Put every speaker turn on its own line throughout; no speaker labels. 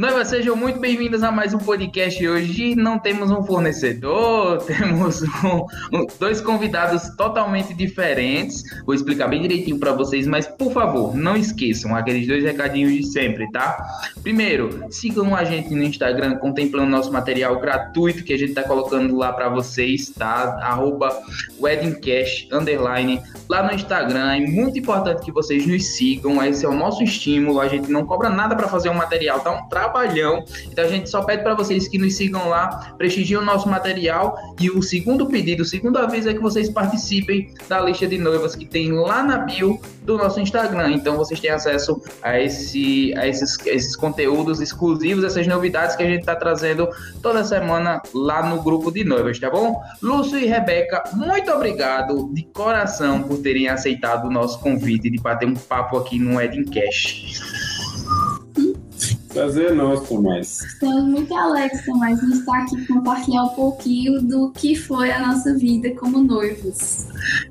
Noivas, sejam muito bem-vindas a mais um podcast. Hoje não temos um fornecedor, temos um, um, dois convidados totalmente diferentes. Vou explicar bem direitinho para vocês, mas por favor, não esqueçam aqueles dois recadinhos de sempre, tá? Primeiro, sigam a gente no Instagram, contemplando nosso material gratuito que a gente tá colocando lá para vocês, tá? Arroba weddingcash, underline, lá no Instagram. É muito importante que vocês nos sigam, esse é o nosso estímulo. A gente não cobra nada para fazer um material, tá um trabalhão. Então a gente só pede para vocês que nos sigam lá, prestigiem o nosso material. E o segundo pedido, o segundo aviso é que vocês participem da lista de noivas que tem lá na bio do nosso Instagram. Então vocês têm acesso a, esse, a esses, esses conteúdos exclusivos, essas novidades que a gente está trazendo toda semana lá no grupo de noivas, tá bom? Lúcio e Rebeca, muito obrigado de coração por terem aceitado o nosso convite de bater um papo aqui no Wedding
Prazer nosso, Tomás.
Estamos muito alegres, Tomás, de estar aqui compartilhar um pouquinho do que foi a nossa vida como noivos.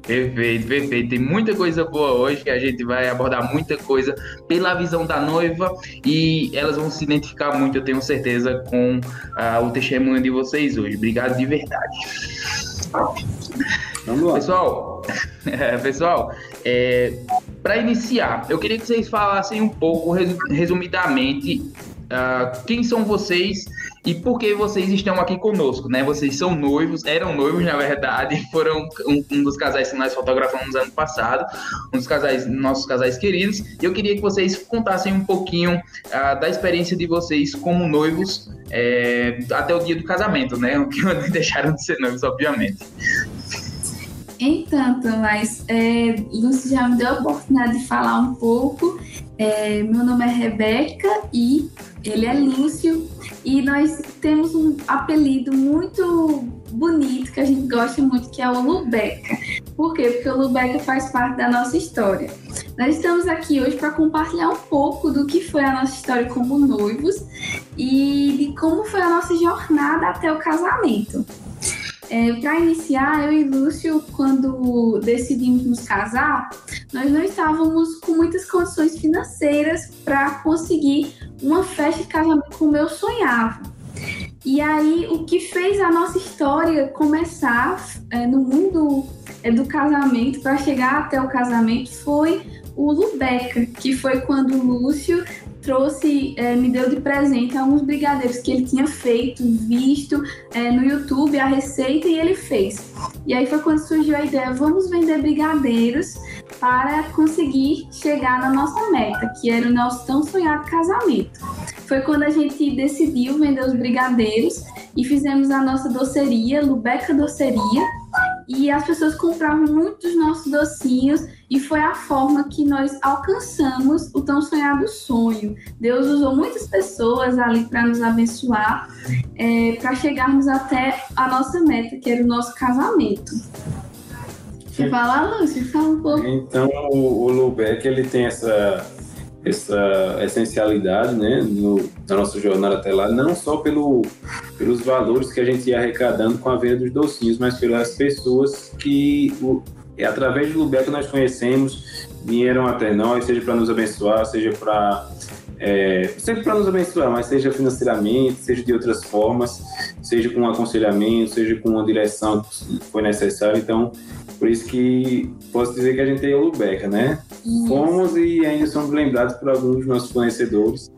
Perfeito, perfeito. Tem muita coisa boa hoje que a gente vai abordar muita coisa pela visão da noiva e elas vão se identificar muito, eu tenho certeza, com uh, o testemunho de vocês hoje. Obrigado de verdade. Vamos lá. Pessoal, pessoal, é, para iniciar, eu queria que vocês falassem um pouco, resumidamente, uh, quem são vocês e por que vocês estão aqui conosco, né? Vocês são noivos, eram noivos, na verdade, foram um, um dos casais que nós fotografamos ano passado, um dos casais, nossos casais queridos, e eu queria que vocês contassem um pouquinho uh, da experiência de vocês como noivos é, até o dia do casamento, né? Que deixaram de ser noivos, obviamente.
Entanto, mas é, Lúcio já me deu a oportunidade de falar um pouco. É, meu nome é Rebeca e ele é Lúcio. E nós temos um apelido muito bonito que a gente gosta muito, que é o Lubeca. Por quê? Porque o Lubeca faz parte da nossa história. Nós estamos aqui hoje para compartilhar um pouco do que foi a nossa história como noivos e de como foi a nossa jornada até o casamento. É, para iniciar, eu e Lúcio, quando decidimos nos casar, nós não estávamos com muitas condições financeiras para conseguir uma festa de casamento como eu sonhava. E aí, o que fez a nossa história começar é, no mundo é, do casamento, para chegar até o casamento, foi o Lubeca, que foi quando o Lúcio trouxe, é, me deu de presente alguns brigadeiros que ele tinha feito, visto é, no YouTube a receita e ele fez. E aí foi quando surgiu a ideia: vamos vender brigadeiros para conseguir chegar na nossa meta, que era o nosso tão sonhado casamento. Foi quando a gente decidiu vender os brigadeiros e fizemos a nossa doceria, Lubeca Doceria, e as pessoas compravam muitos nossos docinhos e foi a forma que nós alcançamos o tão sonhado sonho. Deus usou muitas pessoas ali para nos abençoar, é, para chegarmos até a nossa meta, que era o nosso casamento. Você fala, Lúcio, fala um pouco.
Então, o, o Lubeck, ele tem essa essa essencialidade né, no, na nossa jornada até lá, não só pelo, pelos valores que a gente ia arrecadando com a venda dos docinhos, mas pelas pessoas que, o, através do Lubeco, nós conhecemos, vieram até nós, seja para nos abençoar, seja para. É, sempre para nos abençoar, mas seja financeiramente, seja de outras formas, seja com um aconselhamento, seja com uma direção que foi necessária. Então, por isso que posso dizer que a gente é o Lubeca, né? Isso. Fomos e ainda somos lembrados por alguns dos nossos fornecedores,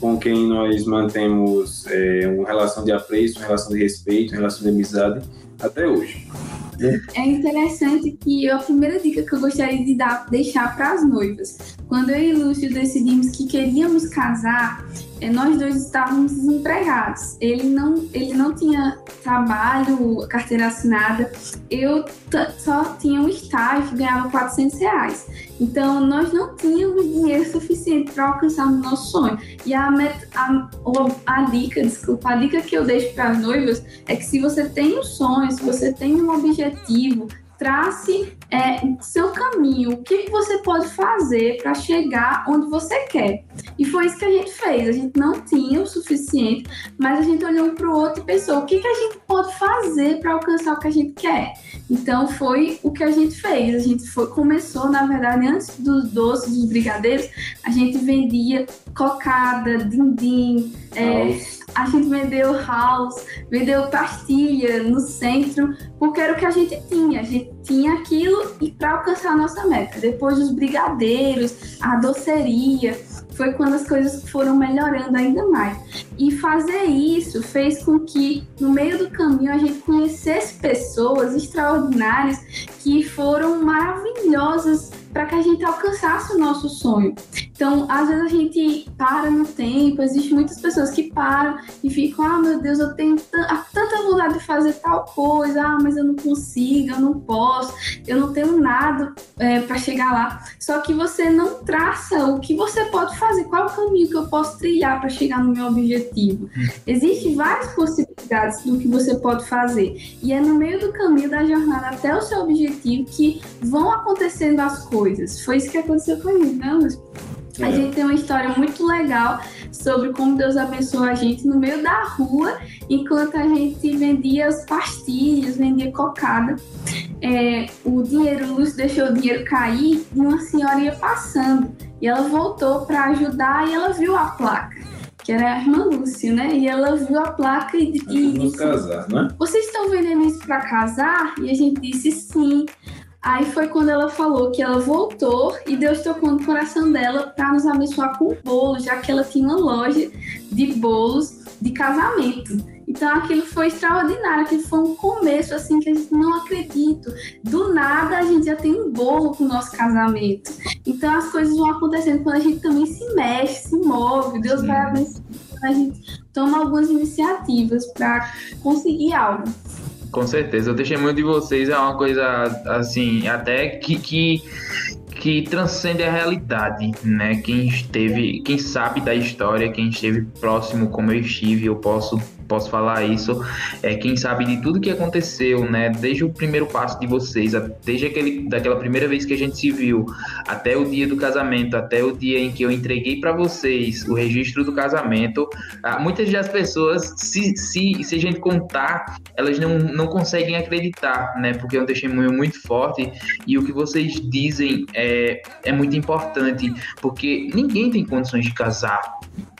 com quem nós mantemos é, uma relação de apreço, uma relação de respeito, uma relação de amizade até hoje.
É interessante que a primeira dica que eu gostaria de dar, deixar para as noivas. Quando eu e Lúcio decidimos que queríamos casar, é, nós dois estávamos desempregados. Ele não, ele não tinha trabalho, carteira assinada. Eu só tinha um estágio ganhava 400 reais. Então, nós não tínhamos dinheiro suficiente para alcançar o nosso sonho. E a, a, a, dica, desculpa, a dica que eu deixo para as noivas é que se você tem um sonho, se você tem um objetivo, trace é, seu caminho, o que, que você pode fazer para chegar onde você quer. E foi isso que a gente fez. A gente não tinha o suficiente, mas a gente olhou para o outro e pensou: o que, que a gente pode fazer para alcançar o que a gente quer? Então foi o que a gente fez. A gente foi, começou, na verdade, antes dos doces, dos brigadeiros, a gente vendia cocada, dindim, é, a gente vendeu house, vendeu pastilha no centro, porque era o que a gente tinha. A gente tinha aquilo e para alcançar a nossa meta. Depois dos brigadeiros, a doceria, foi quando as coisas foram melhorando ainda mais. E fazer isso fez com que, no meio do caminho, a gente conhecesse pessoas extraordinárias que foram maravilhosas para que a gente alcançasse o nosso sonho. Então, às vezes a gente para no tempo, existem muitas pessoas que param e ficam, ah, meu Deus, eu tenho tanta vontade de fazer tal coisa, ah, mas eu não consigo, eu não posso, eu não tenho nada é, para chegar lá. Só que você não traça o que você pode fazer, qual o caminho que eu posso trilhar para chegar no meu objetivo. Existem várias possibilidades do que você pode fazer. E é no meio do caminho da jornada até o seu objetivo que vão acontecendo as coisas coisas. Foi isso que aconteceu comigo, né, Lúcio? A é. gente tem uma história muito legal sobre como Deus abençoou a gente no meio da rua, enquanto a gente vendia as pastilhas, vendia cocada. É, o dinheiro, o Lúcio deixou o dinheiro cair e uma senhora ia passando. E ela voltou para ajudar e ela viu a placa, que era a irmã Lúcia, né? E ela viu a placa e, e
disse: casar, né?
Vocês estão vendendo isso para casar? E a gente disse sim. Aí foi quando ela falou que ela voltou e Deus tocou no coração dela para nos abençoar com bolo, já que ela tinha uma loja de bolos de casamento. Então aquilo foi extraordinário, aquilo foi um começo assim que a gente não acredita. Do nada a gente já tem um bolo com o nosso casamento. Então as coisas vão acontecendo quando a gente também se mexe, se move, Deus Sim. vai abençoar, a gente toma algumas iniciativas para conseguir algo.
Com certeza, o testemunho de vocês é uma coisa assim, até que, que, que transcende a realidade, né? Quem esteve, quem sabe da história, quem esteve próximo como eu estive, eu posso posso falar isso, é quem sabe de tudo que aconteceu, né? Desde o primeiro passo de vocês, desde aquele, daquela primeira vez que a gente se viu, até o dia do casamento, até o dia em que eu entreguei para vocês o registro do casamento. Ah, muitas das pessoas, se, se, se a gente contar, elas não, não conseguem acreditar, né? Porque é um testemunho muito forte e o que vocês dizem é, é muito importante, porque ninguém tem condições de casar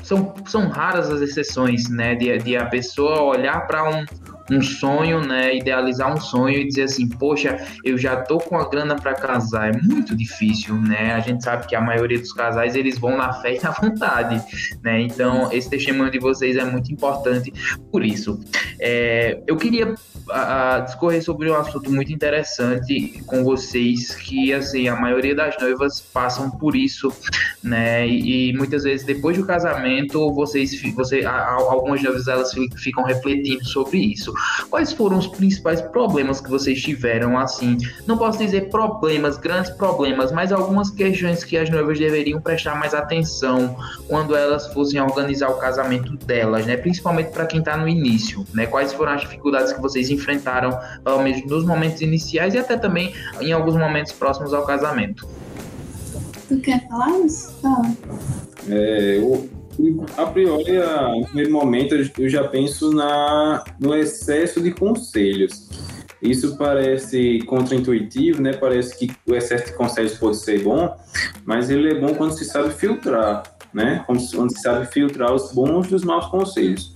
são, são raras as exceções, né? De, de a pessoa olhar para um, um sonho, né? Idealizar um sonho e dizer assim, poxa, eu já tô com a grana para casar. É muito difícil, né? A gente sabe que a maioria dos casais eles vão na fé e na vontade, né? Então esse testemunho de vocês é muito importante por isso. É, eu queria a, a discorrer sobre um assunto muito interessante com vocês, que assim, a maioria das noivas passam por isso, né? E, e muitas vezes depois do casamento, vocês, você, a, algumas noivas elas ficam refletindo sobre isso. Quais foram os principais problemas que vocês tiveram, assim? Não posso dizer problemas, grandes problemas, mas algumas questões que as noivas deveriam prestar mais atenção quando elas fossem organizar o casamento delas, né? Principalmente para quem está no início, né? Quais foram as dificuldades que vocês enfrentaram, pelo menos nos momentos iniciais e até também em alguns momentos próximos ao casamento.
Tu quer falar isso?
É, eu, a priori, no primeiro momento, eu já penso na, no excesso de conselhos. Isso parece contraintuitivo, né? Parece que o excesso de conselhos pode ser bom, mas ele é bom quando se sabe filtrar, né? Quando se sabe filtrar os bons dos maus conselhos.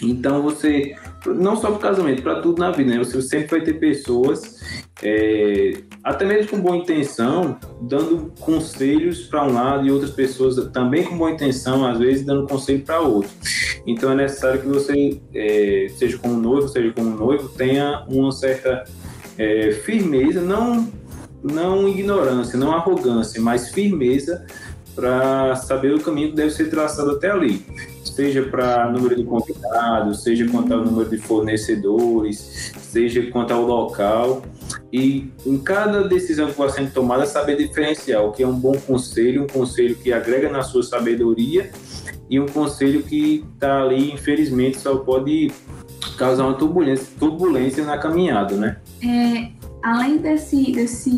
Então você não só para o casamento, para tudo na vida, né? Você sempre vai ter pessoas, é, até mesmo com boa intenção, dando conselhos para um lado e outras pessoas também com boa intenção, às vezes dando conselho para outro. Então é necessário que você, é, seja como noivo, seja como noivo, tenha uma certa é, firmeza, não, não ignorância, não arrogância, mas firmeza para saber o caminho que deve ser traçado até ali seja para número de convidados, seja quanto ao número de fornecedores, seja quanto ao local. E em cada decisão que vai sendo tomada, saber diferenciar o que é um bom conselho, um conselho que agrega na sua sabedoria e um conselho que está ali, infelizmente, só pode causar uma turbulência, turbulência na caminhada, né?
É, além desse, desse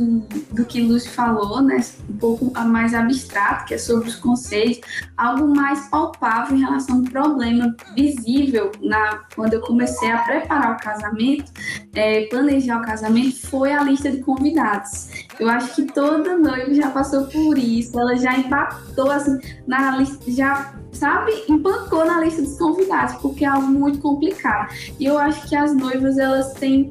do que Lúcio falou, né, um pouco mais abstrato, que é sobre os conceitos, algo mais palpável em relação ao problema visível na quando eu comecei a preparar o casamento, é, planejar o casamento, foi a lista de convidados. Eu acho que toda noiva já passou por isso, ela já empatou assim na lista, já sabe, empancou na lista dos convidados, porque é algo muito complicado. E eu acho que as noivas elas têm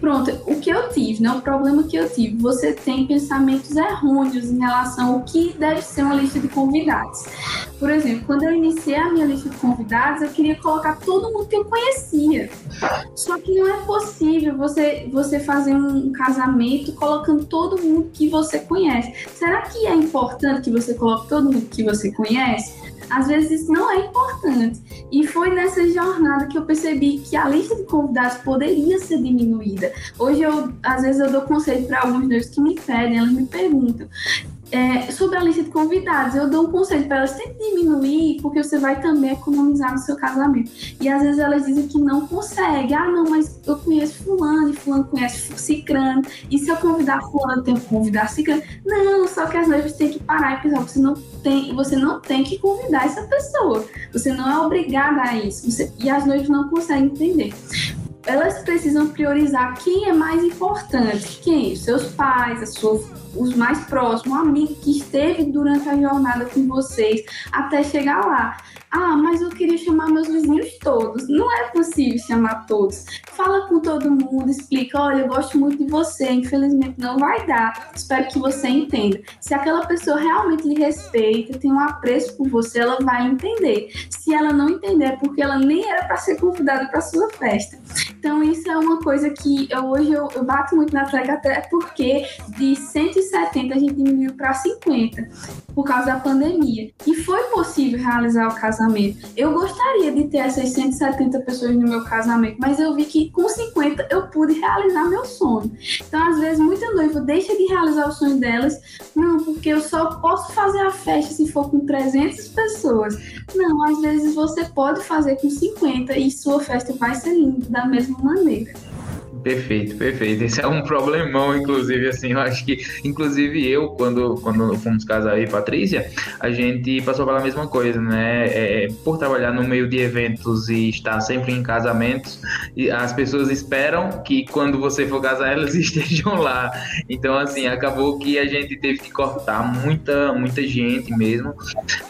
Pronto, o que eu tive, né? O problema que eu tive, você tem pensamentos errôneos em relação ao que deve ser uma lista de convidados. Por exemplo, quando eu iniciei a minha lista de convidados, eu queria colocar todo mundo que eu conhecia. Só que não é possível você, você fazer um casamento colocando todo mundo que você conhece. Será que é importante que você coloque todo mundo que você conhece? Às vezes isso não é importante. E foi nessa jornada que eu percebi que a lista de convidados poderia ser diminuída. Hoje eu, às vezes, eu dou conselho para alguns deles que me pedem, elas me perguntam: é, sobre a lista de convidados, eu dou um conselho para elas sempre diminuir, porque você vai também economizar no seu casamento. E às vezes elas dizem que não consegue. Ah, não, mas eu conheço fulano, e fulano conhece cicrano, e se eu convidar fulano, tenho que convidar cicrano. Não, só que as noivas têm que parar e pensar, você não tem, você não tem que convidar essa pessoa. Você não é obrigada a isso. Você, e as noivas não conseguem entender elas precisam priorizar quem é mais importante, quem? Seus pais, a sua os mais próximos, um amigo que esteve durante a jornada com vocês até chegar lá. Ah, mas eu queria chamar meus vizinhos todos. Não é possível chamar todos. Fala com todo mundo, explica: olha, eu gosto muito de você, infelizmente não vai dar. Espero que você entenda. Se aquela pessoa realmente lhe respeita, tem um apreço por você, ela vai entender. Se ela não entender, é porque ela nem era para ser convidada para sua festa. Então, isso é uma coisa que eu, hoje eu, eu bato muito na tecla, até porque de 170 a gente diminuiu para 50 por causa da pandemia. E foi possível realizar o casamento. Eu gostaria de ter essas 170 pessoas no meu casamento, mas eu vi que com 50 eu pude realizar meu sonho. Então, às vezes, muita noiva deixa de realizar o sonho delas, não, porque eu só posso fazer a festa se for com 300 pessoas. Não, às vezes você pode fazer com 50 e sua festa vai ser linda da mesma maneira.
Perfeito, perfeito. Esse é um problemão, inclusive, assim, eu acho que, inclusive eu, quando, quando fomos casar aí, Patrícia, a gente passou pela mesma coisa, né? É, é, por trabalhar no meio de eventos e estar sempre em casamentos, e as pessoas esperam que quando você for casar, elas estejam lá. Então, assim, acabou que a gente teve que cortar muita, muita gente mesmo,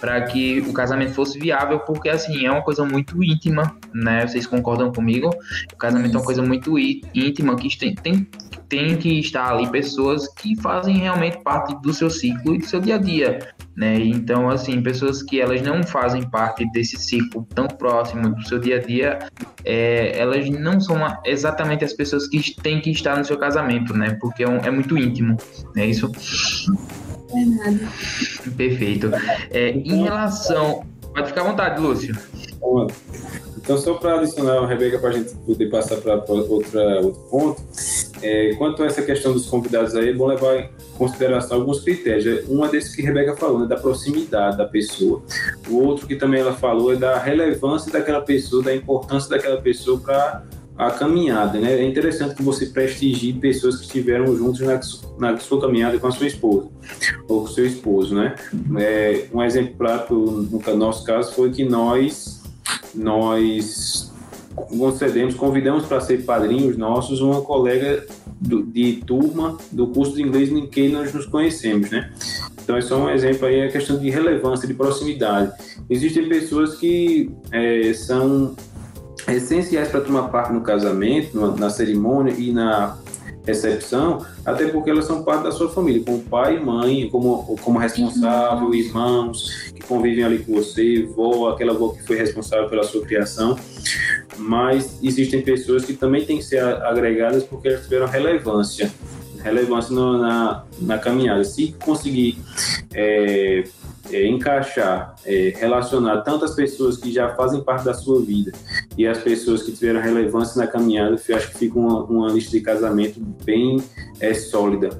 para que o casamento fosse viável, porque, assim, é uma coisa muito íntima, né? Vocês concordam comigo? O casamento é uma coisa muito íntima íntima que tem, tem, tem que estar ali pessoas que fazem realmente parte do seu ciclo e do seu dia a dia, né? Então, assim, pessoas que elas não fazem parte desse ciclo tão próximo do seu dia a dia, é, elas não são exatamente as pessoas que têm que estar no seu casamento, né? Porque é, um, é muito íntimo, é isso? Perfeito. É, em relação... Pode ficar à vontade, Lúcio.
Então, só para adicionar Rebeca, para a gente poder passar para outro ponto, é, quanto a essa questão dos convidados aí, é bom levar em consideração alguns critérios. É desse que a Rebeca falou, né, da proximidade da pessoa. O outro que também ela falou é da relevância daquela pessoa, da importância daquela pessoa para a caminhada, né? É interessante que você prestigie pessoas que estiveram juntos na, na sua caminhada com a sua esposa ou com seu esposo, né? É, um exemplo prático no nosso caso foi que nós nós concedemos, convidamos para ser padrinhos nossos uma colega do, de turma do curso de inglês em que nós nos conhecemos, né? Então, é só um exemplo aí, a questão de relevância, de proximidade. Existem pessoas que é, são essenciais para tomar parte no casamento, na, na cerimônia e na recepção, até porque elas são parte da sua família, como pai e mãe, como, como responsável, uhum. irmãos que convivem ali com você, vó, aquela avó que foi responsável pela sua criação. Mas existem pessoas que também têm que ser agregadas porque elas tiveram relevância relevância no, na, na caminhada. Se conseguir é, é, encaixar, é, relacionar tantas pessoas que já fazem parte da sua vida e as pessoas que tiveram relevância na caminhada, eu acho que fica uma, uma lista de casamento bem é, sólida.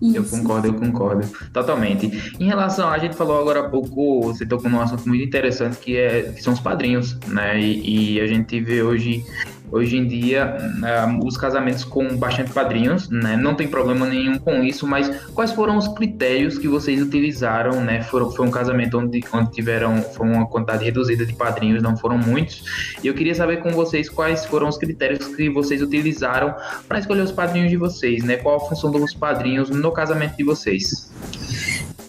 Isso. Eu concordo, eu concordo. Totalmente. Em relação, a gente falou agora há pouco, você tocou num assunto muito interessante que, é, que são os padrinhos, né? E, e a gente vê hoje hoje em dia uh, os casamentos com bastante padrinhos, né? Não tem problema nenhum com isso, mas quais foram os critérios que vocês utilizaram, né? Foram, foi um casamento onde, onde tiveram foi uma quantidade reduzida de padrinhos, não foram muitos. E eu queria saber com vocês quais foram os critérios que vocês utilizaram para escolher os padrinhos de vocês, né? Qual a função dos padrinhos no casamento de vocês?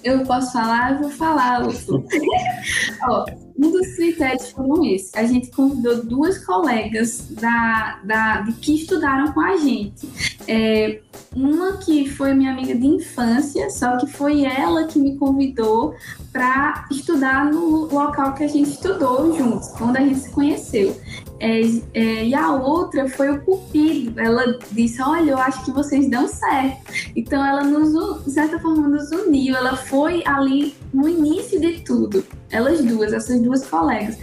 Eu posso falar? Eu vou falar, Lúcio. Ó, um dos critérios foram esses. A gente convidou duas colegas da, da, de que estudaram com a gente. É, uma que foi minha amiga de infância, só que foi ela que me convidou para estudar no local que a gente estudou juntos, quando a gente se conheceu. É, é, e a outra foi o Cupido. Ela disse: Olha, eu acho que vocês dão certo. Então, ela nos, de certa forma, nos uniu. Ela foi ali no início de tudo. Elas duas, essas duas colegas.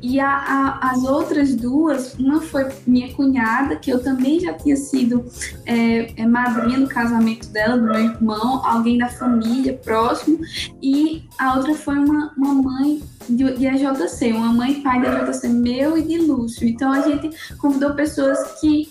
E a, a, as outras duas, uma foi minha cunhada, que eu também já tinha sido é, é, madrinha do casamento dela, do meu irmão, alguém da família próximo, e a outra foi uma, uma mãe de, de AJC, uma mãe e pai da AJC meu e de Lúcio. Então a gente convidou pessoas que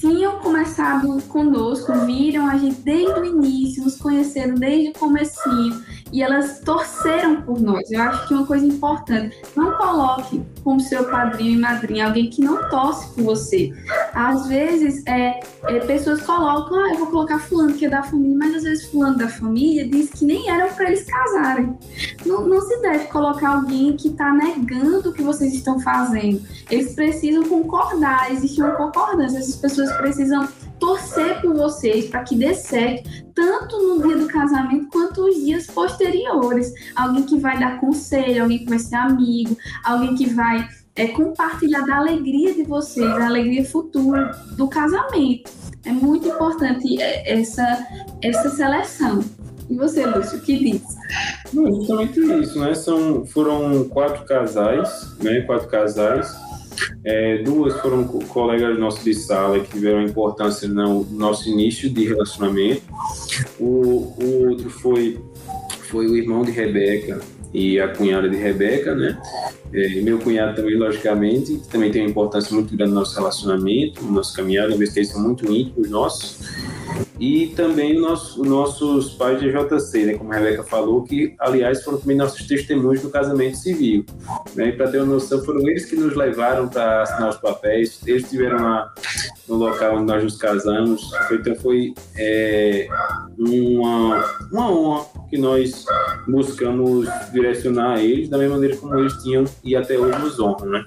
tinham começado conosco, viram a gente desde o início, nos conheceram desde o comecinho e elas torceram por nós. Eu acho que uma coisa importante, não coloque como seu padrinho e madrinha alguém que não torce por você. Às vezes, é, é, pessoas colocam, ah, eu vou colocar fulano que é da família, mas às vezes fulano da família diz que nem eram para eles casarem. Não, não se deve colocar alguém que está negando o que vocês estão fazendo. Eles precisam concordar, existe uma concordância. Essas pessoas precisam torcer por vocês para que dê certo, tanto no dia do casamento quanto os dias posteriores. Alguém que vai dar conselho, alguém que vai ser amigo, alguém que vai é, compartilhar da alegria de vocês, da alegria futura do casamento. É muito importante é, essa, essa seleção. E você, Lúcio, o que diz?
Não, justamente isso, né? São, foram quatro casais, né? Quatro casais é, duas foram colegas nossos de sala que tiveram importância no nosso início de relacionamento. O, o outro foi, foi o irmão de Rebeca e a cunhada de Rebeca, né? É, meu cunhado também, logicamente, que também tem uma importância muito grande no nosso relacionamento, no nosso caminhada, eles são muito íntimos nossos e também os nosso, nossos pais de JC, né, como a Rebeca falou, que aliás foram também nossos testemunhos do casamento civil. Né, para ter uma noção, foram eles que nos levaram para assinar os papéis, eles estiveram lá no local onde nós nos casamos, então foi é, uma, uma honra que nós buscamos direcionar a eles da mesma maneira como eles tinham e até hoje nos honram, né?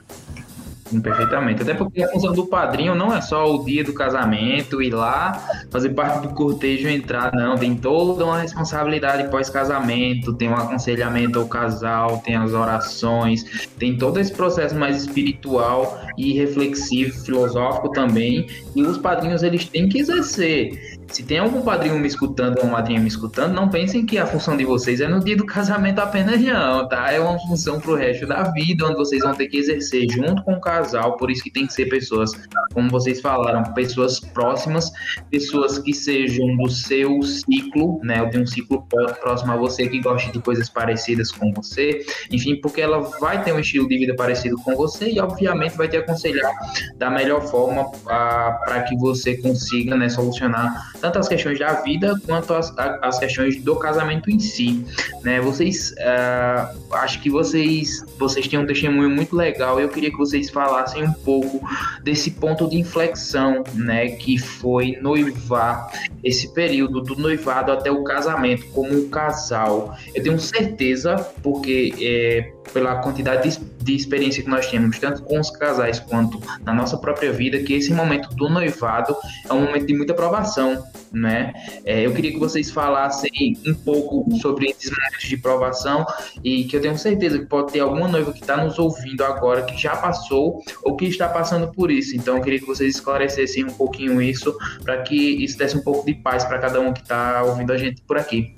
Perfeitamente. Até porque a função do padrinho não é só o dia do casamento, ir lá, fazer parte do cortejo entrar, não. Tem toda uma responsabilidade pós-casamento, tem um aconselhamento ao casal, tem as orações, tem todo esse processo mais espiritual e reflexivo, filosófico também. E os padrinhos, eles têm que exercer se tem algum padrinho me escutando ou madrinha me escutando, não pensem que a função de vocês é no dia do casamento apenas não, tá? É uma função pro resto da vida, onde vocês vão ter que exercer junto com o casal, por isso que tem que ser pessoas, como vocês falaram, pessoas próximas, pessoas que sejam do seu ciclo, né? Eu tenho um ciclo próximo a você que gosta de coisas parecidas com você, enfim, porque ela vai ter um estilo de vida parecido com você e, obviamente, vai te aconselhar da melhor forma ah, para que você consiga, né, solucionar tanto as questões da vida quanto as, as questões do casamento em si. Né? Vocês, uh, acho que vocês, vocês têm um testemunho muito legal eu queria que vocês falassem um pouco desse ponto de inflexão, né, que foi noivar, esse período do noivado até o casamento como um casal. Eu tenho certeza, porque é, pela quantidade de, de, experiência que nós temos, tanto com os casais quanto na nossa própria vida, que esse momento do noivado é um momento de muita provação, né? É, eu queria que vocês falassem um pouco sobre esses momentos de provação e que eu tenho certeza que pode ter alguma noiva que está nos ouvindo agora que já passou ou que está passando por isso. Então, eu queria que vocês esclarecessem um pouquinho isso para que isso desse um pouco de paz para cada um que está ouvindo a gente por aqui.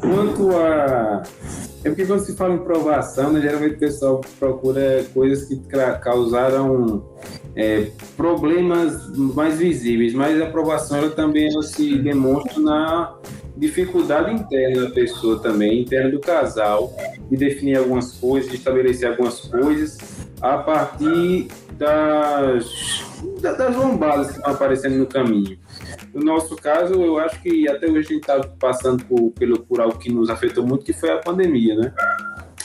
Quanto a. É porque quando se fala em provação, né, geralmente o pessoal procura coisas que causaram é, problemas mais visíveis, mas a aprovação ela também ela se demonstra na dificuldade interna da pessoa também, interna do casal, de definir algumas coisas, de estabelecer algumas coisas a partir das, das lombadas que estão aparecendo no caminho. No nosso caso, eu acho que até hoje a gente está passando por, pelo, por algo que nos afetou muito, que foi a pandemia, né?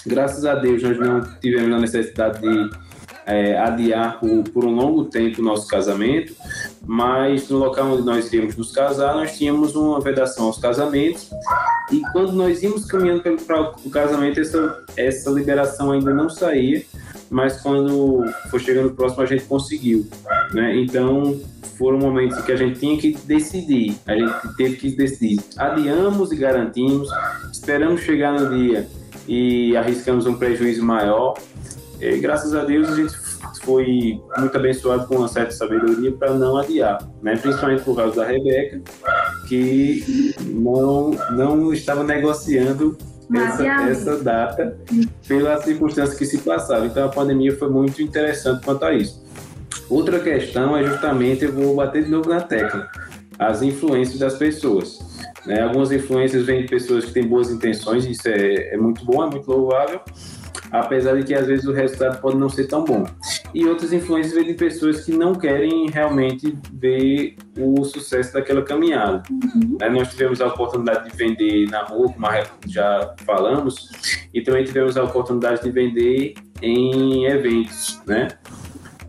Graças a Deus, nós não tivemos a necessidade de é, adiar por, por, um longo tempo o nosso casamento, mas no local onde nós íamos nos casar, nós tínhamos uma vedação aos casamentos, e quando nós íamos caminhando para o casamento, essa, essa liberação ainda não saía, mas quando foi chegando próximo, a gente conseguiu. Né? Então, foram momentos que a gente tinha que decidir, a gente teve que decidir. Adiamos e garantimos, esperamos chegar no dia e arriscamos um prejuízo maior. E graças a Deus a gente foi muito abençoado com uma certa sabedoria para não adiar, né? principalmente por causa da Rebeca, que não, não estava negociando essa, essa, data pelas circunstâncias que se passaram. Então a pandemia foi muito interessante quanto a isso. Outra questão é justamente, eu vou bater de novo na tecla, as influências das pessoas. Né? Algumas influências vêm de pessoas que têm boas intenções, isso é, é muito bom, é muito louvável, apesar de que às vezes o resultado pode não ser tão bom. E outras influências vêm de pessoas que não querem realmente ver o sucesso daquela caminhada. Uhum. Né? Nós tivemos a oportunidade de vender na rua, como já falamos, e também tivemos a oportunidade de vender em eventos, né?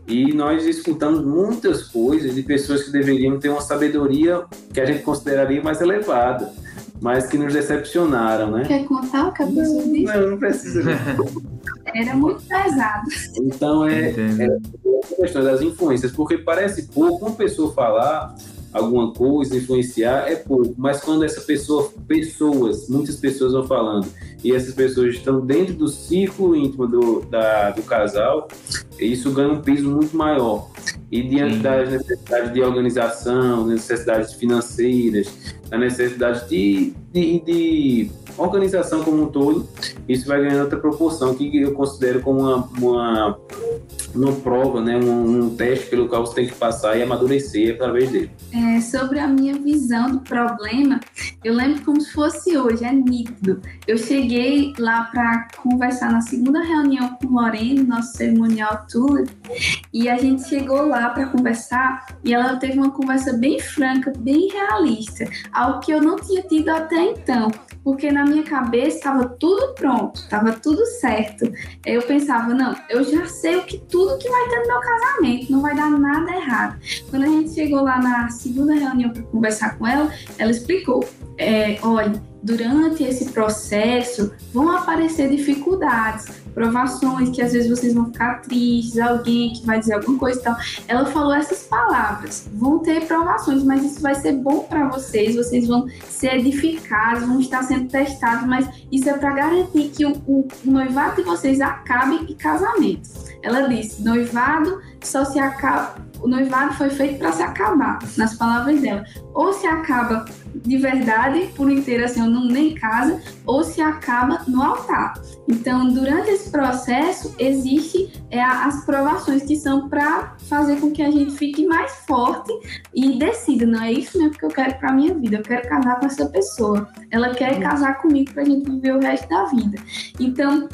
E nós escutamos muitas coisas de pessoas que deveriam ter uma sabedoria que a gente consideraria mais elevada, mas que nos decepcionaram, né?
Quer contar o que a pessoa disse?
Não, não precisa.
Era muito pesado.
Então é, é a questão das influências, porque parece pouco uma pessoa falar alguma coisa, influenciar, é pouco. Mas quando essa pessoa, pessoas, muitas pessoas vão falando, e essas pessoas estão dentro do círculo íntimo do, da, do casal, isso ganha um peso muito maior. E diante Sim. das necessidades de organização, necessidades financeiras, da necessidade de, de, de organização como um todo, isso vai ganhando outra proporção que eu considero como uma, uma, uma prova, né, um, um, teste pelo qual você tem que passar e amadurecer através dele.
É, sobre a minha visão do problema, eu lembro como se fosse hoje, é nítido. Eu cheguei lá para conversar na segunda reunião com o Lorene, nosso cerimonial tour, e a gente chegou lá para conversar e ela teve uma conversa bem franca, bem realista, algo que eu não tinha tido até então porque na minha cabeça estava tudo pronto, estava tudo certo. Eu pensava, não, eu já sei o que tudo que vai ter no meu casamento, não vai dar nada errado. Quando a gente chegou lá na segunda reunião para conversar com ela, ela explicou: é, olha, durante esse processo vão aparecer dificuldades, provações, que às vezes vocês vão ficar tristes, alguém que vai dizer alguma coisa e tal. Ela falou essas palavras: vão ter provações, mas isso vai ser bom para vocês, vocês vão ser edificados, vão estar sendo testados, mas isso é para garantir que o, o, noivado de vocês acabe em casamento. Ela disse: noivado só se acaba o noivado foi feito para se acabar, nas palavras dela. Ou se acaba de verdade, por inteiro, assim, ou não nem casa, ou se acaba no altar. Então, durante esse processo, existe é, as provações que são para fazer com que a gente fique mais forte e decida, não é isso mesmo que eu quero para minha vida, eu quero casar com essa pessoa. Ela quer casar comigo para a gente viver o resto da vida. Então,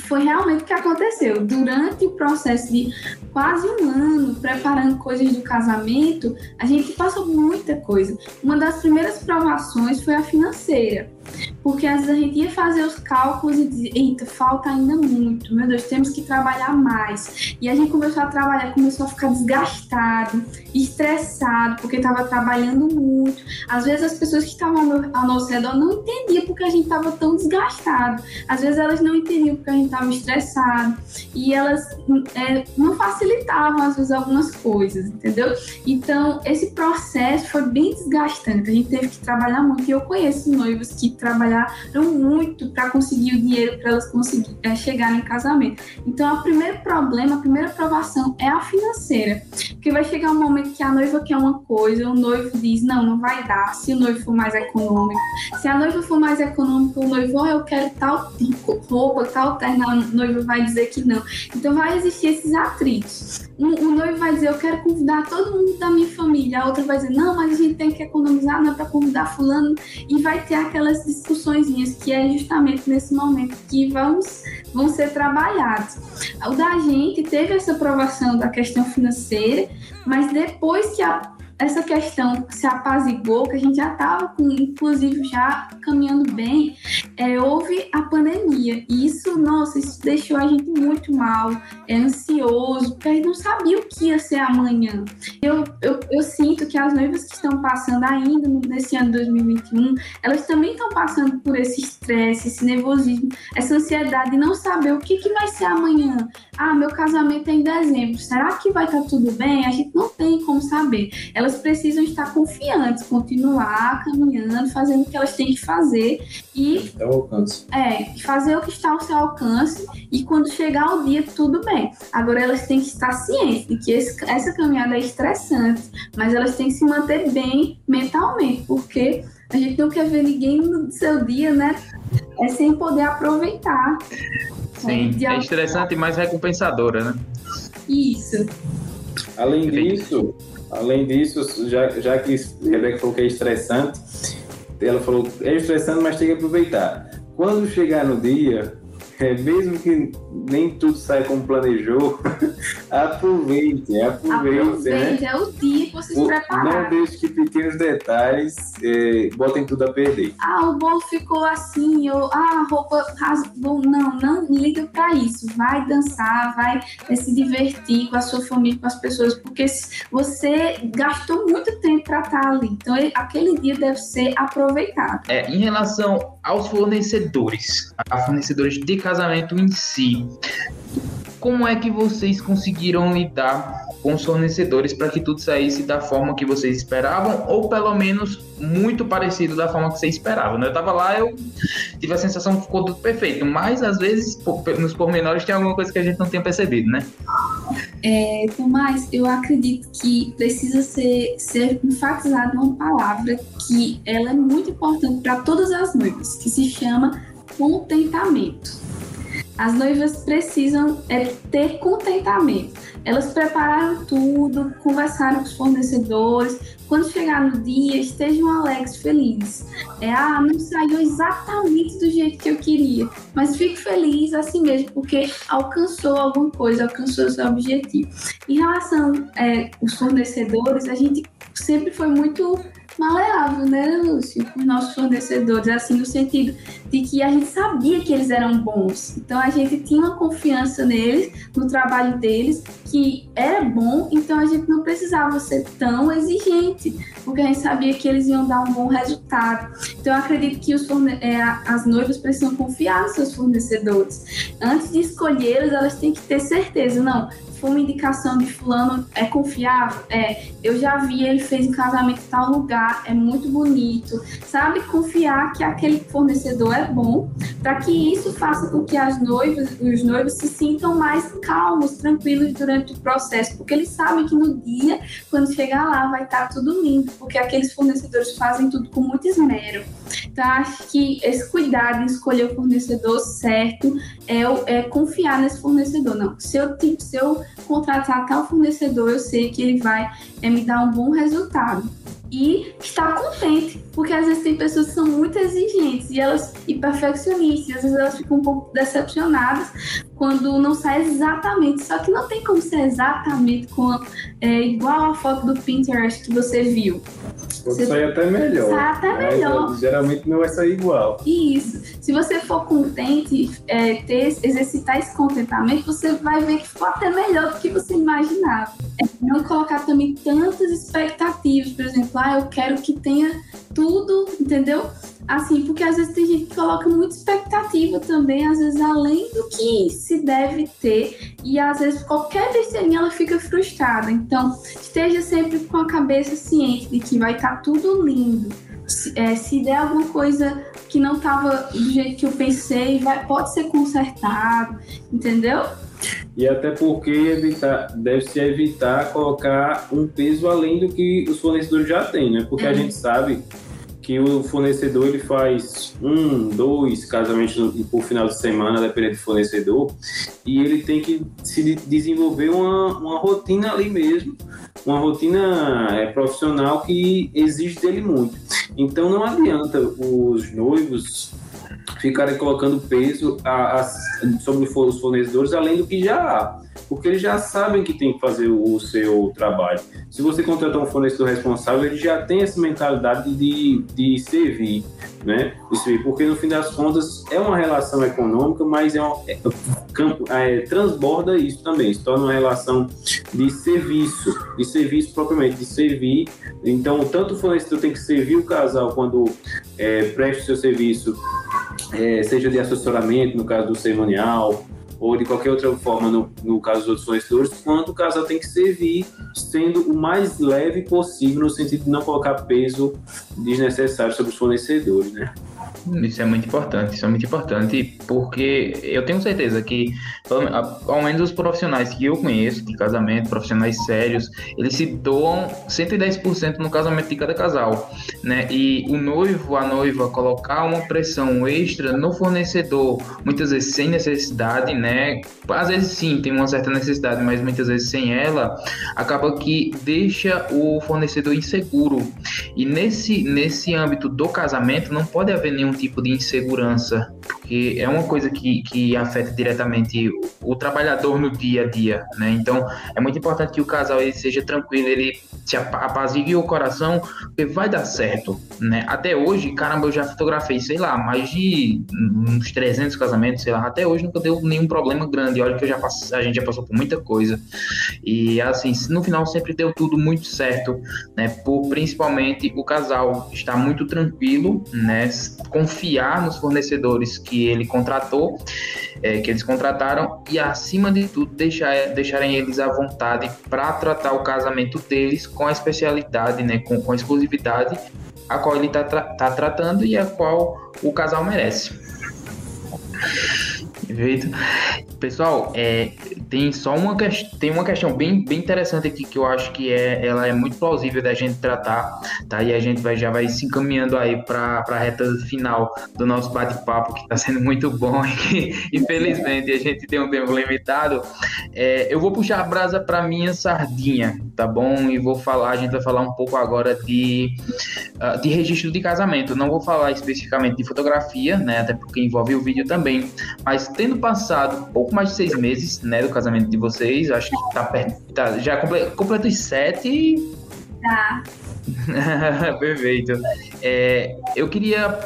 foi realmente o que aconteceu. Durante o processo de quase um ano preparando coisas do casamento, a gente passou muita coisa. Uma das primeiras provações foi a financeira. Porque às vezes a gente ia fazer os cálculos e dizia, eita, falta ainda muito, meu Deus, temos que trabalhar mais. E a gente começou a trabalhar, começou a ficar desgastado, estressado, porque estava trabalhando muito. Às vezes as pessoas que estavam ao nosso redor não entendiam porque a gente estava tão desgastado. Às vezes elas não entendiam porque a gente estava estressado. E elas é, não facilitavam, às vezes, algumas coisas, entendeu? Então, esse processo foi bem desgastante. A gente teve que trabalhar muito. E eu conheço noivos que trabalharam muito para conseguir o dinheiro para elas conseguir é, chegar no casamento. Então, o primeiro problema, a primeira provação é a financeira, porque vai chegar um momento que a noiva quer uma coisa, o noivo diz não, não vai dar. Se o noivo for mais econômico, se a noiva for mais econômica, o noivo, oh, eu quero tal tipo, roupa, tal terno, a noiva vai dizer que não. Então, vai existir esses atritos. Um, o noivo vai dizer, eu quero convidar todo mundo da minha família. A outra vai dizer, não, mas a gente tem que economizar, não é para convidar fulano. E vai ter aquelas discussões que é justamente nesse momento que vamos vão ser trabalhados. O da gente teve essa aprovação da questão financeira, mas depois que a essa questão se apaziguou, que a gente já estava, inclusive, já caminhando bem, é, houve a pandemia. E isso, nossa, isso deixou a gente muito mal, é, ansioso, porque a gente não sabia o que ia ser amanhã. Eu, eu, eu sinto que as noivas que estão passando ainda nesse ano 2021, elas também estão passando por esse estresse, esse nervosismo, essa ansiedade de não saber o que, que vai ser amanhã. Ah, meu casamento é em dezembro, será que vai estar tudo bem? A gente não tem como saber. Elas elas precisam estar confiantes, continuar caminhando, fazendo o que elas têm que fazer e. É, fazer o que está ao seu alcance e quando chegar o dia, tudo bem. Agora elas têm que estar cientes de que esse, essa caminhada é estressante, mas elas têm que se manter bem mentalmente, porque a gente não quer ver ninguém no seu dia, né? É sem poder aproveitar.
Sim, é, é estressante e mais recompensadora, né?
Isso.
Além disso, Além disso, já, já que Rebeca falou que é estressante, ela falou é estressante, mas tem que aproveitar. Quando chegar no dia, é, mesmo que nem tudo saia como planejou, aproveite, aproveite.
Aproveite, né? é o dia que vocês o, prepararam.
Não deixe que pequenos detalhes é, botem tudo a perder.
Ah, o bolo ficou assim, ou ah, a roupa rasgou. Não, não liga para isso. Vai dançar, vai se divertir com a sua família, com as pessoas, porque você gastou muito tempo para estar ali. Então, aquele dia deve ser aproveitado.
É, em relação aos fornecedores, a fornecedores de casamento em si. Como é que vocês conseguiram lidar com os fornecedores para que tudo saísse da forma que vocês esperavam, ou pelo menos muito parecido da forma que vocês esperavam? Né? Eu tava lá, eu tive a sensação que ficou tudo perfeito, mas às vezes nos pormenores tem alguma coisa que a gente não tinha percebido, né?
É, Tomás, eu acredito que precisa ser, ser enfatizada uma palavra que ela é muito importante para todas as noivas, que se chama contentamento. As noivas precisam é, ter contentamento. Elas prepararam tudo, conversaram com os fornecedores. Quando chegar no dia, estejam alegres, felizes. É, ah, não saiu exatamente do jeito que eu queria, mas fico feliz assim mesmo, porque alcançou alguma coisa, alcançou seu objetivo. Em relação é, aos fornecedores, a gente sempre foi muito maleável, né, Lúcio? Com os nossos fornecedores, assim, no sentido de que a gente sabia que eles eram bons. Então a gente tinha uma confiança neles, no trabalho deles, que era bom, então a gente não precisava ser tão exigente, porque a gente sabia que eles iam dar um bom resultado. Então acredito que os forne é, as noivas precisam confiar nos seus fornecedores. Antes de escolhê-los, elas têm que ter certeza, não, foi uma indicação de fulano é confiável, é, eu já vi, ele fez um casamento em tal lugar, é muito bonito, sabe? Confiar que aquele fornecedor é bom, para que isso faça com que as noivas, os noivos se sintam mais calmos, tranquilos durante o processo, porque eles sabem que no dia, quando chegar lá, vai estar tudo lindo, porque aqueles fornecedores fazem tudo com muito esmero. Então, acho que esse cuidado em escolher o fornecedor certo é, é confiar nesse fornecedor. Não, se eu, se eu contratar tal fornecedor, eu sei que ele vai é, me dar um bom resultado. E estar contente, porque às vezes tem pessoas que são muito exigentes e elas e perfeccionistas, às vezes elas ficam um pouco decepcionadas quando não sai exatamente. Só que não tem como ser exatamente com, é, igual a foto do Pinterest que você viu.
Pode sair até melhor.
Sai até melhor.
Geralmente não vai sair igual.
Isso. Se você for contente, é, ter, exercitar esse contentamento, você vai ver que ficou até melhor do que você imaginava. É, não colocar também tantas expectativas, por exemplo, ah, eu quero que tenha tudo, entendeu? Assim, porque às vezes tem gente que coloca muita expectativa também, às vezes além do que se deve ter, e às vezes qualquer besteirinha ela fica frustrada. Então, esteja sempre com a cabeça ciente de que vai estar tá tudo lindo. Se, é, se der alguma coisa que não estava do jeito que eu pensei, vai, pode ser consertado, entendeu?
E até porque deve-se evitar colocar um peso além do que os fornecedores já têm, né? Porque a gente sabe que o fornecedor ele faz um, dois casamentos por final de semana, dependendo do fornecedor, e ele tem que se desenvolver uma, uma rotina ali mesmo, uma rotina é, profissional que exige dele muito. Então não adianta os noivos ficarem colocando peso a, a, sobre os fornecedores, além do que já há porque eles já sabem que tem que fazer o seu trabalho. Se você contratar um fornecedor responsável, ele já tem essa mentalidade de, de servir, né? Servir, porque no fim das contas é uma relação econômica, mas é, um, é, é transborda isso também, se torna uma relação de serviço, de serviço propriamente, de servir. Então, tanto o fornecedor tem que servir o casal quando é, presta o seu serviço, é, seja de assessoramento, no caso do cerimonial, ou de qualquer outra forma, no, no caso dos outros fornecedores, quanto o casal tem que servir sendo o mais leve possível, no sentido de não colocar peso desnecessário sobre os fornecedores, né?
Isso é muito importante, isso é muito importante, porque eu tenho certeza que, ao menos os profissionais que eu conheço de casamento, profissionais sérios, eles se doam 110% no casamento de cada casal, né? E o noivo, a noiva, colocar uma pressão extra no fornecedor, muitas vezes sem necessidade, né? Às vezes sim, tem uma certa necessidade, mas muitas vezes sem ela, acaba que deixa o fornecedor inseguro. E nesse, nesse âmbito do casamento, não pode haver nenhum tipo de insegurança, porque é uma coisa que, que afeta diretamente o, o trabalhador no dia a dia, né? Então, é muito importante que o casal ele seja tranquilo, ele se apazigue o coração, porque vai dar certo, né? Até hoje, caramba, eu já fotografei, sei lá, mais de uns 300 casamentos, sei lá, até hoje nunca deu nenhum problema grande, olha que eu já a gente já passou por muita coisa, e assim, no final sempre deu tudo muito certo, né? Por principalmente o casal estar muito tranquilo, né? Confiar nos fornecedores que ele contratou, é, que eles contrataram, e acima de tudo, deixar, deixarem eles à vontade para tratar o casamento deles com a especialidade, né, com, com a exclusividade a qual ele está tra tá tratando e a qual o casal merece. Perfeito. Pessoal, é, tem só uma, tem uma questão bem, bem interessante aqui que eu acho que é, ela é muito plausível da gente tratar, tá? E a gente vai, já vai se encaminhando aí para a reta final do nosso bate-papo, que está sendo muito bom e que, infelizmente, a gente tem um tempo limitado. É, eu vou puxar a brasa para minha sardinha, tá bom? E vou falar, a gente vai falar um pouco agora de, uh, de registro de casamento. Não vou falar especificamente de fotografia, né? Até porque envolve o vídeo também, mas tendo passado pouco mais de seis meses, né, do casamento de vocês, acho que tá perto, tá, já completou os sete.
Tá.
Perfeito. É, eu queria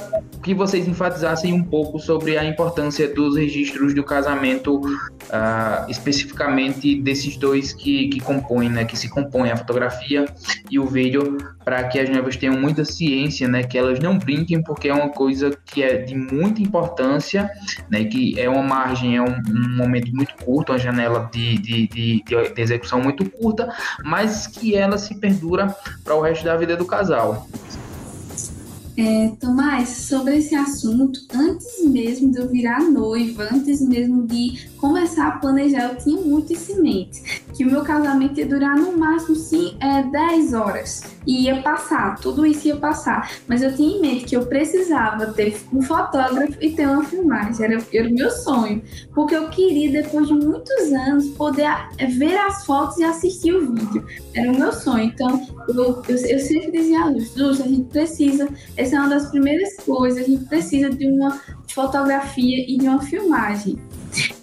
que vocês enfatizassem um pouco sobre a importância dos registros do casamento, uh, especificamente desses dois que, que compõem, né, que se compõem a fotografia e o vídeo, para que as noivas tenham muita ciência, né, que elas não brinquem, porque é uma coisa que é de muita importância, né, que é uma margem, é um, um momento muito curto, uma janela de, de, de, de execução muito curta, mas que ela se perdura para o resto da vida do casal.
É, Tomás, sobre esse assunto, antes mesmo de eu virar noiva, antes mesmo de começar a planejar, eu tinha muito isso mente, que o meu casamento ia durar no máximo sim, é, 10 horas. E ia passar, tudo isso ia passar. Mas eu tinha em mente que eu precisava ter um fotógrafo e ter uma filmagem. Era, era o meu sonho. Porque eu queria, depois de muitos anos, poder ver as fotos e assistir o vídeo. Era o meu sonho. Então, eu, eu, eu sempre dizia a Luz, Luz, a gente precisa, essa é uma das primeiras coisas, a gente precisa de uma fotografia e de uma filmagem.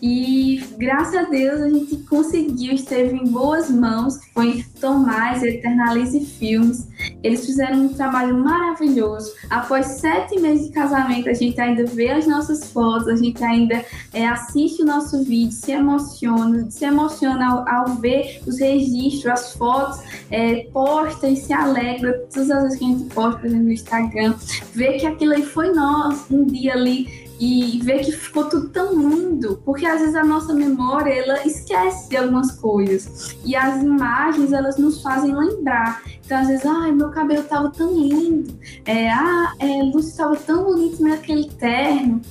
E graças a Deus a gente conseguiu, esteve em boas mãos, que foi Tomás, Eternalize Filmes. Eles fizeram um trabalho maravilhoso. Após sete meses de casamento, a gente ainda vê as nossas fotos, a gente ainda é, assiste o nosso vídeo, se emociona, se emociona ao, ao ver os registros, as fotos, é, posta e se alegra todas as vezes que a gente posta, no Instagram, ver que aquilo aí foi nós, um dia ali e ver que ficou tudo tão lindo, porque às vezes a nossa memória ela esquece de algumas coisas. E as imagens elas nos fazem lembrar. Então às vezes, ai, meu cabelo estava tão lindo, é, ah, é, Lúcio estava tão bonito naquele terno,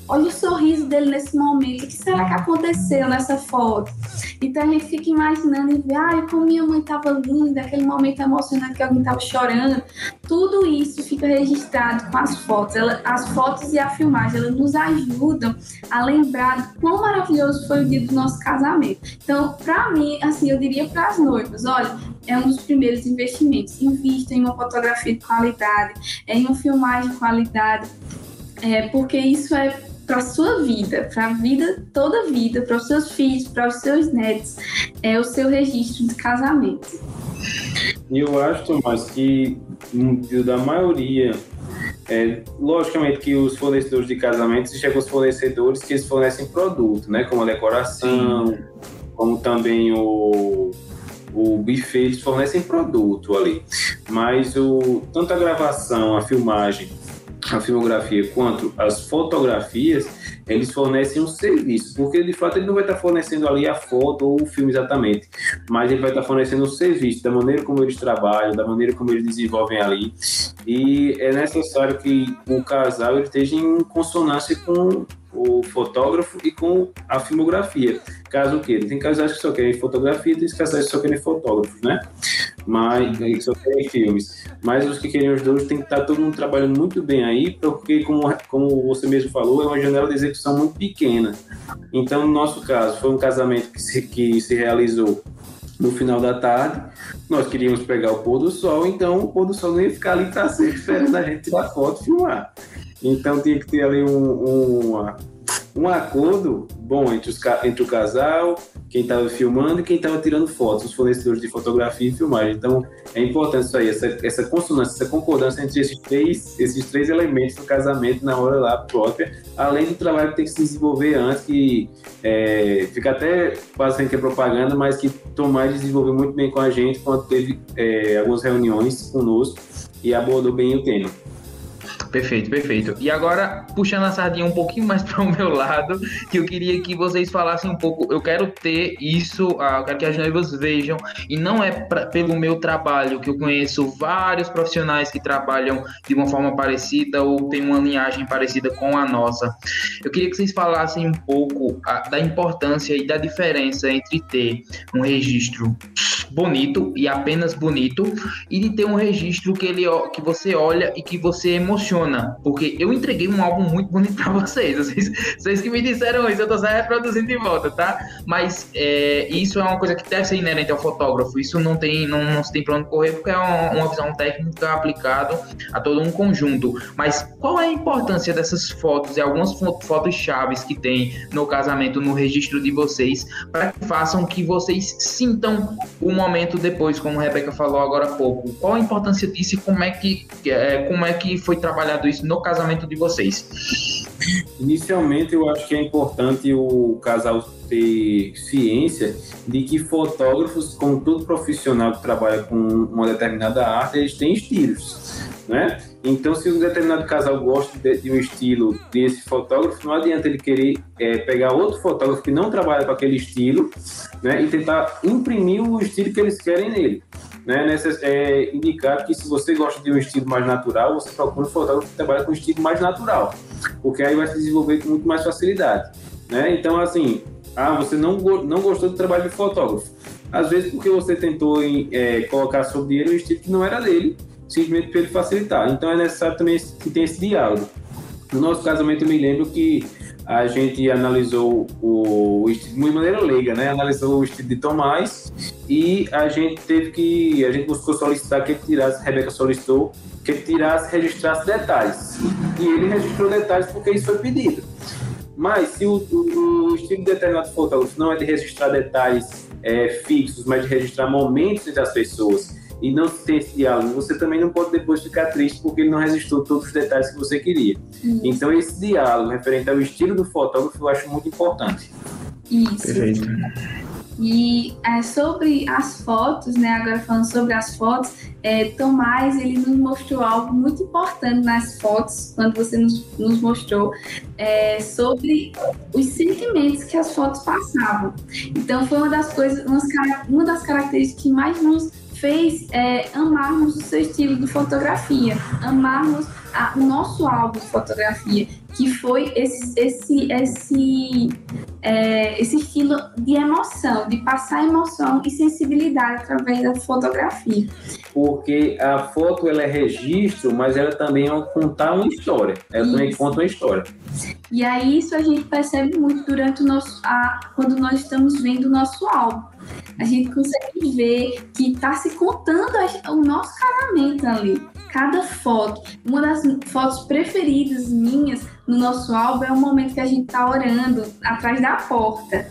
olha o sorriso dele nesse momento, o que será que aconteceu nessa foto? Então a gente fica imaginando e vê, ai, como minha mãe estava linda, aquele momento emocionante que alguém estava chorando. Tudo isso fica registrado com as fotos. Ela, as fotos e a filmagem, elas nos ajudam a lembrar quão maravilhoso foi o dia do nosso casamento. Então, para mim, assim, eu diria para as noivas, olha, é um dos primeiros investimentos. Invista em uma fotografia de qualidade, em uma filmagem de qualidade é, porque isso é para sua vida, para a vida, toda a vida, para os seus filhos, para os seus netos, é o seu registro de casamento.
Eu acho, Tomás, que da maioria, é, logicamente que os fornecedores de casamento chegam os fornecedores que eles fornecem produto, né? Como a decoração, Sim. como também o, o buffet, eles fornecem produto ali. Mas o, tanto a gravação, a filmagem, a filmografia quanto as fotografias, eles fornecem um serviço, porque de fato ele não vai estar fornecendo ali a foto ou o filme exatamente, mas ele vai estar fornecendo um serviço, da maneira como eles trabalham, da maneira como eles desenvolvem ali. E é necessário que o casal esteja em consonância com o fotógrafo e com a filmografia. Caso que tem casais que só querem fotografia, tem casais que só querem fotógrafos, né? Mas que só querem filmes. Mas os que querem os dois tem que estar todo mundo trabalhando muito bem aí, porque como como você mesmo falou, é uma janela de execução muito pequena. Então, no nosso caso, foi um casamento que se, que se realizou no final da tarde. Nós queríamos pegar o pôr do sol, então o pôr do sol não ia ficar ali para sempre esperando a gente tirar foto e filmar. Então tinha que ter ali um, um, uma, um acordo bom entre, os, entre o casal, quem estava filmando e quem estava tirando fotos, os fornecedores de fotografia e filmagem. Então é importante isso aí, essa, essa consonância, essa concordância entre esses três, esses três elementos do casamento na hora lá própria, além do trabalho que tem que se desenvolver antes, que é, fica até quase que é propaganda, mas que Tomás desenvolveu muito bem com a gente quando teve é, algumas reuniões conosco e abordou bem o tema.
Perfeito, perfeito. E agora, puxando a sardinha um pouquinho mais para o meu lado, que eu queria que vocês falassem um pouco. Eu quero ter isso, uh, eu quero que as noivas vejam, e não é pra, pelo meu trabalho, que eu conheço vários profissionais que trabalham de uma forma parecida ou tem uma linhagem parecida com a nossa. Eu queria que vocês falassem um pouco uh, da importância e da diferença entre ter um registro bonito e apenas bonito e de ter um registro que ele que você olha e que você emociona, porque eu entreguei um álbum muito bonito para vocês. vocês, vocês que me disseram isso, eu tô só reproduzindo de volta, tá? Mas é, isso é uma coisa que deve ser inerente ao fotógrafo. Isso não tem não, não se tem para onde correr porque é uma, uma visão técnica aplicada a todo um conjunto. Mas qual é a importância dessas fotos e algumas fotos chaves que tem no casamento, no registro de vocês, para que façam que vocês sintam uma momento depois, como a Rebeca falou agora há pouco. Qual a importância disso e como é que, é, como é que foi trabalhado isso no casamento de vocês?
Inicialmente, eu acho que é importante o casal ter ciência de que fotógrafos, como todo profissional que trabalha com uma determinada arte, eles têm estilos, né? Então, se um determinado casal gosta de, de um estilo desse fotógrafo, não adianta ele querer é, pegar outro fotógrafo que não trabalha com aquele estilo né, e tentar imprimir o estilo que eles querem nele. Né, nessa, é indicar que se você gosta de um estilo mais natural, você procura um fotógrafo que trabalha com um estilo mais natural, porque aí vai se desenvolver com muito mais facilidade. Né? Então, assim, ah, você não, não gostou do trabalho de fotógrafo. Às vezes porque você tentou em, é, colocar sobre ele um estilo que não era dele, simplesmente para ele facilitar. Então é necessário também que tenha esse diálogo. No nosso casamento, eu me lembro que a gente analisou o, de maneira leiga, né? Analisou o estilo de Tomás e a gente teve que, a gente buscou solicitar que ele tirasse, a Rebeca solicitou que ele tirasse, registrasse detalhes. E ele registrou detalhes porque isso foi pedido. Mas se o, o, o estilo de determinado fotógrafo não é de registrar detalhes é, fixos, mas de registrar momentos entre as pessoas e não ter esse diálogo, você também não pode depois ficar triste porque ele não resistiu todos os detalhes que você queria. Isso. Então, esse diálogo referente ao estilo do fotógrafo eu acho muito importante.
Isso. Perfeito. E é, sobre as fotos, né? Agora falando sobre as fotos, é, Tomás ele nos mostrou algo muito importante nas fotos, quando você nos, nos mostrou, é, sobre os sentimentos que as fotos passavam. Então foi uma das coisas, uma das características que mais nos fez é, amarmos o seu estilo de fotografia, amarmos a, o nosso álbum de fotografia, que foi esse, esse, esse, é, esse estilo de emoção, de passar emoção e sensibilidade através da fotografia.
Porque a foto ela é registro, mas ela também é contar uma história. Ela isso. também conta uma história.
E aí isso a gente percebe muito durante o nosso, a, quando nós estamos vendo o nosso álbum. A gente consegue ver que está se contando a, o nosso casamento ali cada foto. Uma das fotos preferidas minhas no nosso álbum é o momento que a gente tá orando atrás da porta,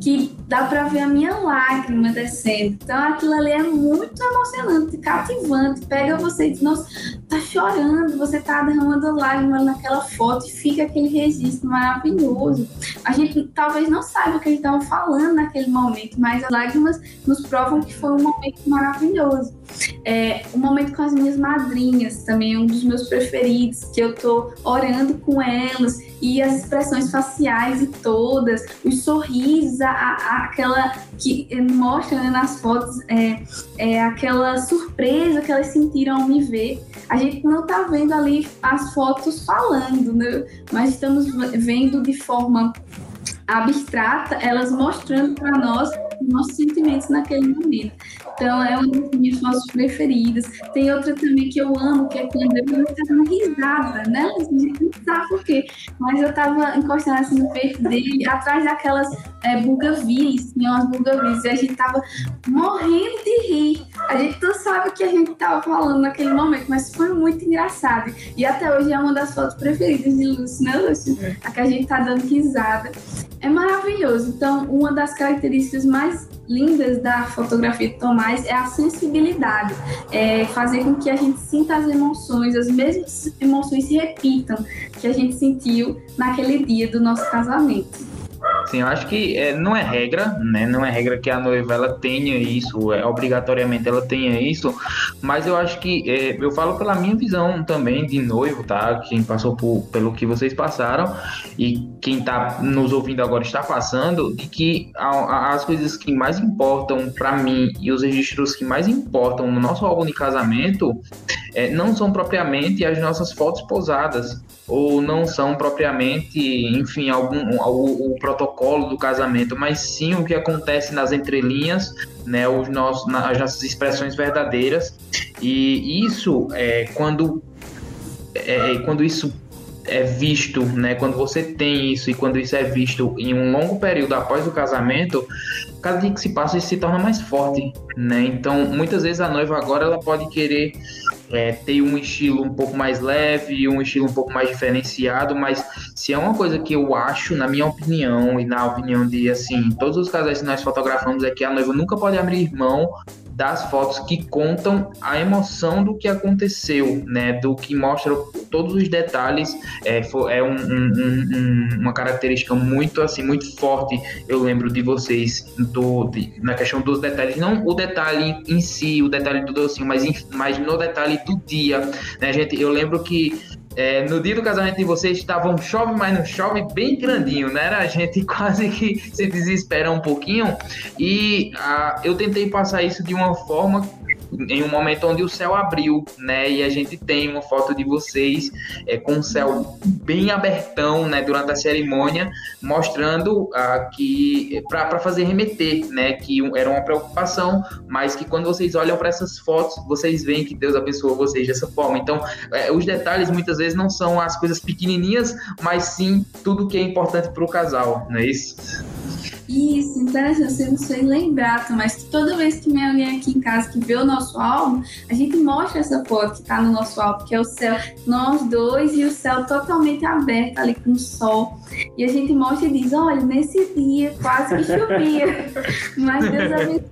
que dá para ver a minha lágrima descendo. Então aquilo ali é muito emocionante, cativante. Pega você e diz, nossa, tá chorando, você tá derramando lágrimas naquela foto e fica aquele registro maravilhoso. A gente talvez não saiba o que eles estavam falando naquele momento, mas as lágrimas nos provam que foi um momento maravilhoso. É, o momento com as minhas madrinhas também é um dos meus preferidos, que eu tô orando com elas e as expressões faciais e todas, os sorrisos, a, a, aquela que mostra né, nas fotos, é, é aquela surpresa que elas sentiram ao me ver. A gente não tá vendo ali as fotos falando, né? mas estamos vendo de forma abstrata, elas mostrando para nós nossos sentimentos naquele momento. Então, é uma das minhas fotos preferidas. Tem outra também que eu amo, que é quando eu estava dando risada, né? A gente não sabe por quê. Mas eu estava encostando assim no peito dele, atrás daquelas é, bugavis, tinha umas bugavis, e a gente tava morrendo de rir. A gente não sabe o que a gente tava falando naquele momento, mas foi muito engraçado. E até hoje é uma das fotos preferidas de Lúcio, né, Lúcio? É. A que a gente tá dando risada. É maravilhoso. Então, uma das características mais lindas da fotografia de Tomás é a sensibilidade, é fazer com que a gente sinta as emoções, as mesmas emoções se repitam que a gente sentiu naquele dia do nosso casamento.
Sim, eu acho que é, não é regra, né? Não é regra que a noiva ela tenha isso, é, obrigatoriamente ela tenha isso, mas eu acho que é, eu falo pela minha visão também de noivo, tá? Quem passou por, pelo que vocês passaram e quem está nos ouvindo agora está passando, de que a, a, as coisas que mais importam para mim e os registros que mais importam no nosso álbum de casamento é, não são propriamente as nossas fotos posadas ou não são propriamente, enfim, algum o, o, protocolo do casamento, mas sim o que acontece nas entrelinhas, né, os nossos, as nossas expressões verdadeiras. E isso é quando é, quando isso é visto, né? Quando você tem isso e quando isso é visto em um longo período após o casamento, cada dia que se passa isso se torna mais forte, né? Então, muitas vezes a noiva agora ela pode querer é, ter um estilo um pouco mais leve, um estilo um pouco mais diferenciado, mas se é uma coisa que eu acho, na minha opinião e na opinião de assim, todos os casais que nós fotografamos é que a noiva nunca pode abrir mão das fotos que contam a emoção do que aconteceu, né? Do que mostra todos os detalhes. É, é um, um, um, uma característica muito assim, muito forte. Eu lembro de vocês do, de, na questão dos detalhes, não o detalhe em si, o detalhe do docinho, mas, mas no detalhe do dia, né, gente? Eu lembro que é, no dia do casamento de vocês estava um chove, mas não chove bem grandinho, né? A gente quase que se desespera um pouquinho. E ah, eu tentei passar isso de uma forma em um momento onde o céu abriu, né? E a gente tem uma foto de vocês é, com o céu bem abertão, né? Durante a cerimônia, mostrando ah, que para fazer remeter, né? Que era uma preocupação, mas que quando vocês olham para essas fotos, vocês veem que Deus abençoou vocês dessa forma. Então, é, os detalhes muitas vezes não são as coisas pequenininhas, mas sim tudo que é importante para o casal, não é isso?
Isso, interessante, você não sei lembrar, mas que toda vez que vem alguém aqui em casa que vê o nosso álbum, a gente mostra essa foto que tá no nosso álbum, que é o céu, nós dois e o céu totalmente aberto ali com o sol. E a gente mostra e diz: olha, nesse dia quase que chovia, mas Deus abençoe.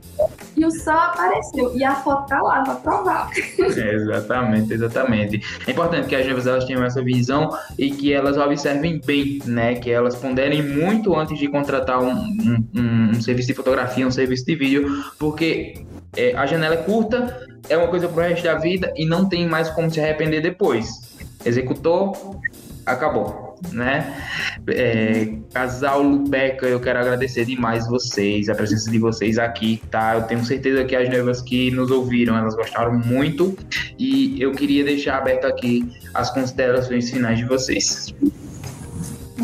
E o sol apareceu. E a foto tá lá para provar.
É, exatamente, exatamente. É importante que as noivas elas tenham essa visão e que elas observem bem, né? Que elas ponderem muito antes de contratar um, um, um, um serviço de fotografia, um serviço de vídeo, porque é, a janela é curta, é uma coisa pro resto da vida e não tem mais como se arrepender depois. Executou, acabou né? É, casal Lupeca, eu quero agradecer demais vocês, a presença de vocês aqui, tá? Eu tenho certeza que as noivas que nos ouviram, elas gostaram muito e eu queria deixar aberto aqui as considerações finais de vocês.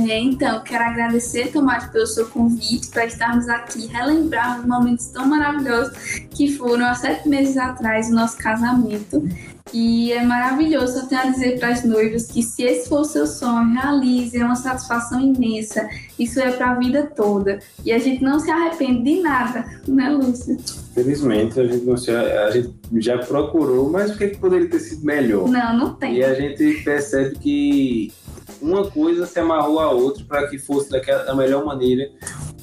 É, então, quero agradecer, Tomás, pelo seu convite para estarmos aqui, relembrar os momentos tão maravilhosos que foram há sete meses atrás o nosso casamento. E é maravilhoso. Eu tenho a dizer para as noivas que se esse for o seu sonho, realize, é uma satisfação imensa. Isso é para a vida toda. E a gente não se arrepende de nada, né, Lúcia?
Felizmente, a gente, não se, a gente já procurou, mas o que, que poderia ter sido melhor?
Não, não tem.
E a gente percebe que uma coisa se amarrou à outra para que fosse daquela, da melhor maneira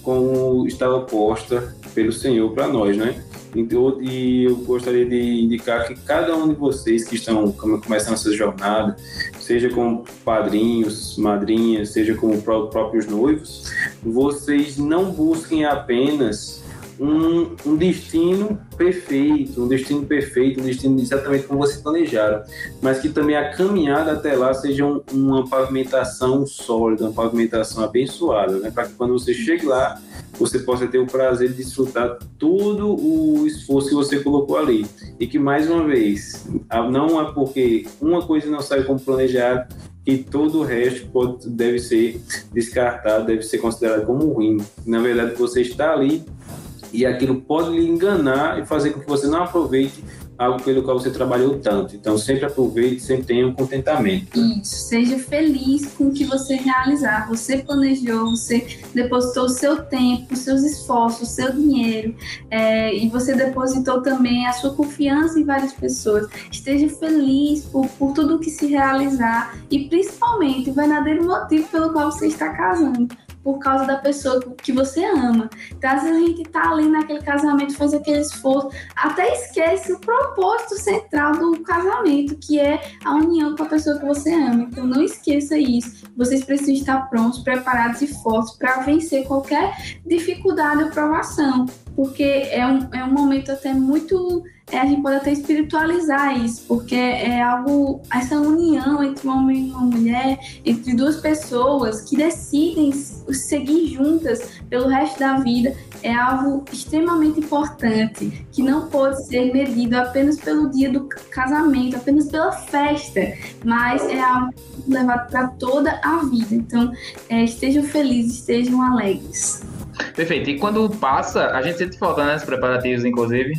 como estava posta pelo Senhor para nós, né? Então, e eu gostaria de indicar que cada um de vocês que estão começando essa jornada, seja como padrinhos, madrinhas, seja como próprios noivos, vocês não busquem apenas um, um, destino perfeito, um destino perfeito, um destino exatamente como vocês planejaram, mas que também a caminhada até lá seja um, uma pavimentação sólida, uma pavimentação abençoada, né? para que quando você chegue lá, você possa ter o prazer de desfrutar todo o esforço que você colocou ali. E que, mais uma vez, não é porque uma coisa não sai como planejado que todo o resto pode, deve ser descartado, deve ser considerado como ruim. Na verdade, você está ali e aquilo pode lhe enganar e fazer com que você não aproveite algo pelo qual você trabalhou tanto. Então, sempre aproveite, sempre tenha um contentamento.
Isso, seja feliz com o que você realizar. Você planejou, você depositou o seu tempo, os seus esforços, o seu dinheiro, é, e você depositou também a sua confiança em várias pessoas. Esteja feliz por, por tudo que se realizar e, principalmente, o verdadeiro motivo pelo qual você está casando por causa da pessoa que você ama. Então, às vezes a gente tá ali naquele casamento, faz aquele esforço, até esquece o propósito central do casamento, que é a união com a pessoa que você ama. Então, não esqueça isso. Vocês precisam estar prontos, preparados e fortes para vencer qualquer dificuldade ou provação, porque é um, é um momento até muito é, a gente pode até espiritualizar isso, porque é algo, essa união entre um homem e uma mulher, entre duas pessoas que decidem seguir juntas pelo resto da vida, é algo extremamente importante, que não pode ser medido apenas pelo dia do casamento, apenas pela festa, mas é algo levado para toda a vida. Então, é, estejam felizes, estejam alegres.
Perfeito. E quando passa, a gente sente falta, né? Os preparativos, inclusive.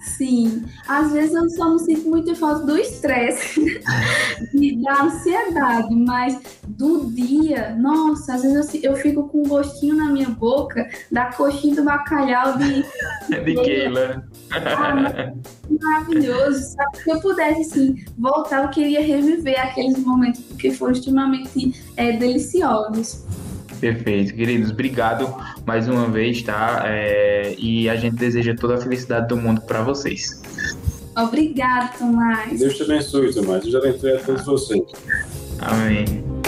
Sim, às vezes eu só não sinto muito falta do estresse, da ansiedade, mas do dia, nossa, às vezes eu, eu fico com um gostinho na minha boca da coxinha do bacalhau de.
de Keila.
Ah, maravilhoso, sabe? Se eu pudesse, assim, voltar, eu queria reviver aqueles momentos, porque foram extremamente é, deliciosos.
Perfeito, queridos, obrigado mais uma vez, tá? É, e a gente deseja toda a felicidade do mundo para vocês.
Obrigado, Tomás.
Deus te abençoe, Tomás. Deus abençoe a todos vocês.
Amém.